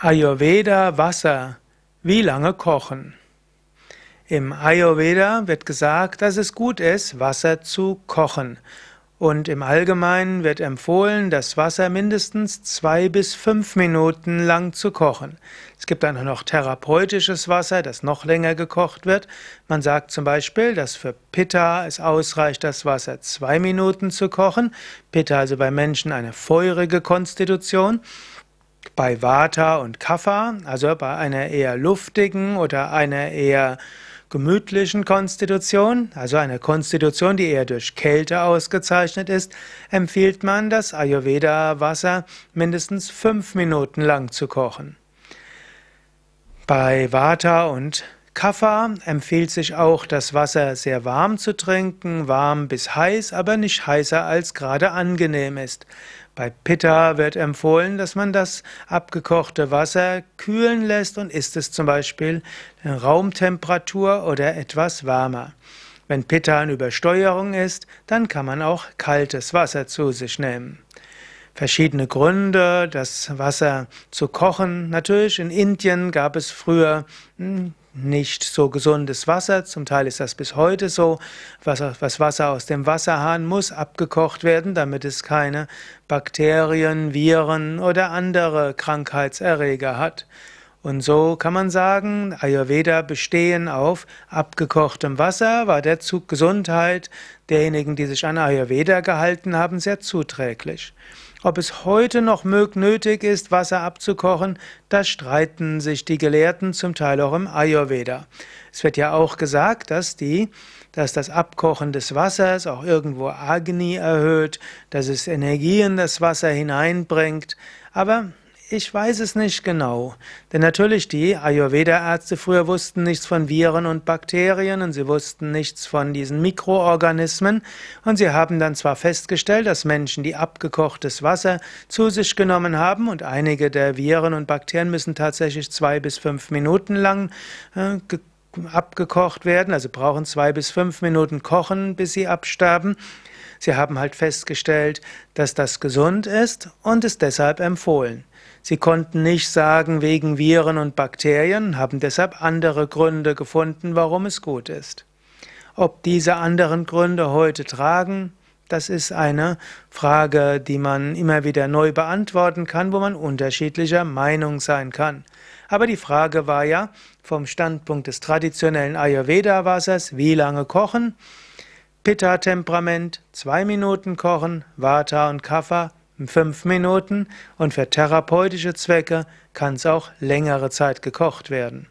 Ayurveda Wasser. Wie lange kochen? Im Ayurveda wird gesagt, dass es gut ist, Wasser zu kochen. Und im Allgemeinen wird empfohlen, das Wasser mindestens zwei bis fünf Minuten lang zu kochen. Es gibt dann noch therapeutisches Wasser, das noch länger gekocht wird. Man sagt zum Beispiel, dass für Pitta es ausreicht, das Wasser zwei Minuten zu kochen. Pitta also bei Menschen eine feurige Konstitution. Bei Vata und Kapha, also bei einer eher luftigen oder einer eher gemütlichen Konstitution, also einer Konstitution, die eher durch Kälte ausgezeichnet ist, empfiehlt man, das Ayurveda-Wasser mindestens fünf Minuten lang zu kochen. Bei Vata und Kapha empfiehlt sich auch, das Wasser sehr warm zu trinken, warm bis heiß, aber nicht heißer als gerade angenehm ist. Bei Pitta wird empfohlen, dass man das abgekochte Wasser kühlen lässt und isst es zum Beispiel in Raumtemperatur oder etwas wärmer. Wenn Pitta in Übersteuerung ist, dann kann man auch kaltes Wasser zu sich nehmen. Verschiedene Gründe, das Wasser zu kochen. Natürlich, in Indien gab es früher hm, nicht so gesundes Wasser. Zum Teil ist das bis heute so. Was Wasser aus dem Wasserhahn muss abgekocht werden, damit es keine Bakterien, Viren oder andere Krankheitserreger hat. Und so kann man sagen, Ayurveda bestehen auf abgekochtem Wasser, war der Zug Gesundheit derjenigen, die sich an Ayurveda gehalten haben, sehr zuträglich. Ob es heute noch nötig ist, Wasser abzukochen, da streiten sich die Gelehrten zum Teil auch im Ayurveda. Es wird ja auch gesagt, dass, die, dass das Abkochen des Wassers auch irgendwo Agni erhöht, dass es Energie in das Wasser hineinbringt. Aber ich weiß es nicht genau. Denn natürlich die Ayurveda-Ärzte früher wussten nichts von Viren und Bakterien und sie wussten nichts von diesen Mikroorganismen. Und sie haben dann zwar festgestellt, dass Menschen, die abgekochtes Wasser zu sich genommen haben und einige der Viren und Bakterien müssen tatsächlich zwei bis fünf Minuten lang äh, abgekocht werden, also brauchen zwei bis fünf Minuten kochen, bis sie absterben. Sie haben halt festgestellt, dass das gesund ist und es deshalb empfohlen. Sie konnten nicht sagen wegen Viren und Bakterien, haben deshalb andere Gründe gefunden, warum es gut ist. Ob diese anderen Gründe heute tragen, das ist eine Frage, die man immer wieder neu beantworten kann, wo man unterschiedlicher Meinung sein kann. Aber die Frage war ja vom Standpunkt des traditionellen Ayurveda-Wassers, wie lange kochen? Pitta-Temperament, zwei Minuten kochen, Vata und Kapha, fünf Minuten und für therapeutische Zwecke kann es auch längere Zeit gekocht werden.